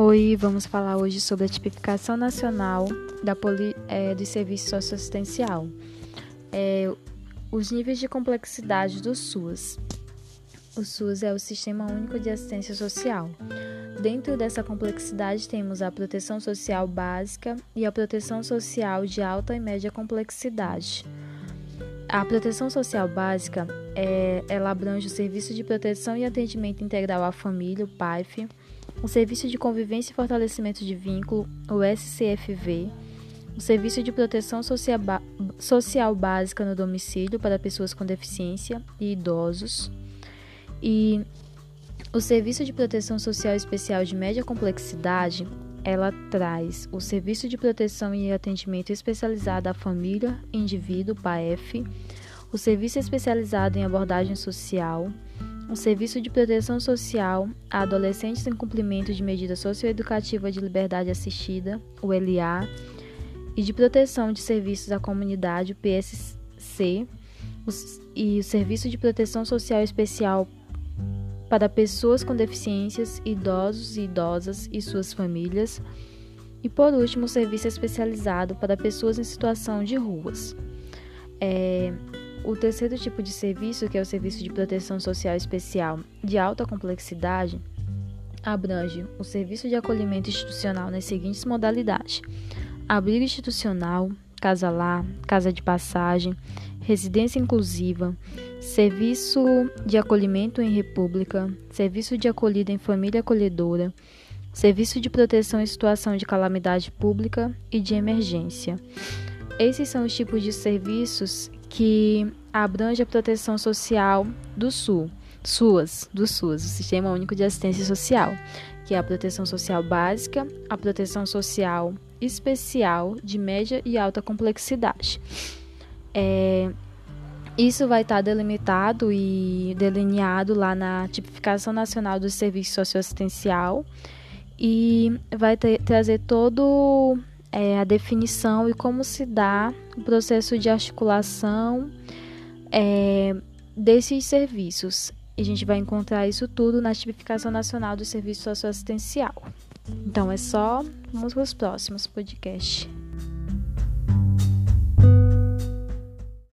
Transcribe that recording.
Oi, vamos falar hoje sobre a tipificação nacional da poli, é, do serviço socioassistencial. É, os níveis de complexidade do SUS. O SUS é o Sistema Único de Assistência Social. Dentro dessa complexidade temos a proteção social básica e a proteção social de alta e média complexidade. A proteção social básica é, ela abrange o Serviço de Proteção e Atendimento Integral à Família, o PAIF, o Serviço de Convivência e Fortalecimento de Vínculo, o SCFV, o Serviço de Proteção Social, Social Básica no Domicílio para pessoas com deficiência e idosos, e o Serviço de Proteção Social Especial de Média Complexidade, ela traz o Serviço de Proteção e Atendimento Especializado à Família Indivíduo, PAF, o Serviço Especializado em Abordagem Social, o Serviço de Proteção Social a Adolescentes em Cumprimento de Medida Socioeducativa de Liberdade Assistida, o LA, e de Proteção de Serviços à Comunidade, o PSC, e o Serviço de Proteção Social Especial para pessoas com deficiências, idosos e idosas e suas famílias, e por último, o serviço especializado para pessoas em situação de ruas. É, o terceiro tipo de serviço, que é o serviço de proteção social especial de alta complexidade, abrange o serviço de acolhimento institucional nas seguintes modalidades: abrigo institucional, casa lá, casa de passagem, residência inclusiva, serviço de acolhimento em república, serviço de acolhida em família acolhedora, serviço de proteção em situação de calamidade pública e de emergência. Esses são os tipos de serviços que abrange a proteção social do Sul, SUAS, do SUS, o Sistema Único de Assistência Social, que é a proteção social básica, a proteção social especial de média e alta complexidade. É, isso vai estar delimitado e delineado lá na Tipificação Nacional do Serviço Socioassistencial e vai ter, trazer todo é, a definição e como se dá o processo de articulação é, desses serviços. E a gente vai encontrar isso tudo na Tipificação Nacional do Serviço Socioassistencial. Então é só, vamos para os próximos podcasts.